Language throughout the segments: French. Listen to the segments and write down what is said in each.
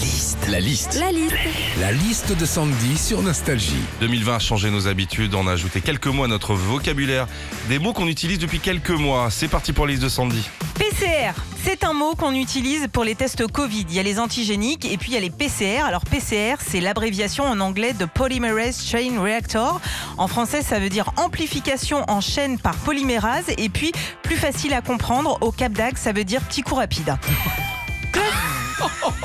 liste. La liste. La liste. La liste de Sandy sur Nostalgie. 2020 a changé nos habitudes, on a ajouté quelques mots à notre vocabulaire. Des mots qu'on utilise depuis quelques mois. C'est parti pour la liste de Sandy. PCR, c'est un mot qu'on utilise pour les tests Covid. Il y a les antigéniques et puis il y a les PCR. Alors PCR, c'est l'abréviation en anglais de Polymerase Chain Reactor. En français, ça veut dire amplification en chaîne par polymérase. Et puis, plus facile à comprendre, au Cap d'Agde, ça veut dire petit coup rapide.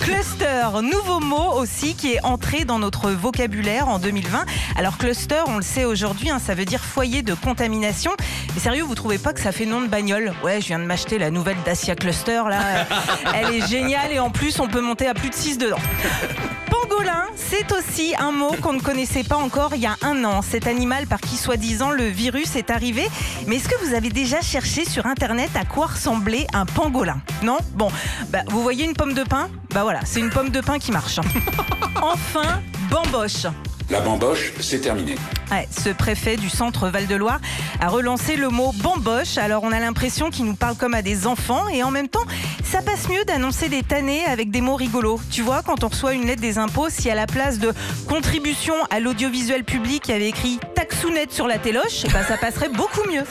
Cluster, nouveau mot aussi qui est entré dans notre vocabulaire en 2020. Alors cluster, on le sait aujourd'hui, hein, ça veut dire foyer de contamination. Mais sérieux, vous trouvez pas que ça fait nom de bagnole? Ouais, je viens de m'acheter la nouvelle Dacia Cluster là. Elle est géniale et en plus on peut monter à plus de 6 dedans. Pangolin, c'est aussi un mot qu'on ne connaissait pas encore il y a un an. Cet animal par qui soi-disant le virus est arrivé. Mais est-ce que vous avez déjà cherché sur internet à quoi ressemblait un pangolin? Non? Bon, bah, vous voyez une pomme de pin? Bah voilà, c'est une pomme de pin qui marche. enfin, bamboche. La bamboche, c'est terminé. Ouais, ce préfet du centre Val-de-Loire a relancé le mot bamboche. Alors on a l'impression qu'il nous parle comme à des enfants et en même temps, ça passe mieux d'annoncer des tannés avec des mots rigolos. Tu vois, quand on reçoit une lettre des impôts, si à la place de contribution à l'audiovisuel public, il y avait écrit taxounette sur la téloche, eh ben, ça passerait beaucoup mieux.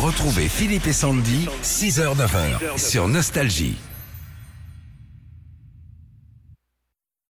Retrouvez Philippe et Sandy, 6h-9h sur Nostalgie.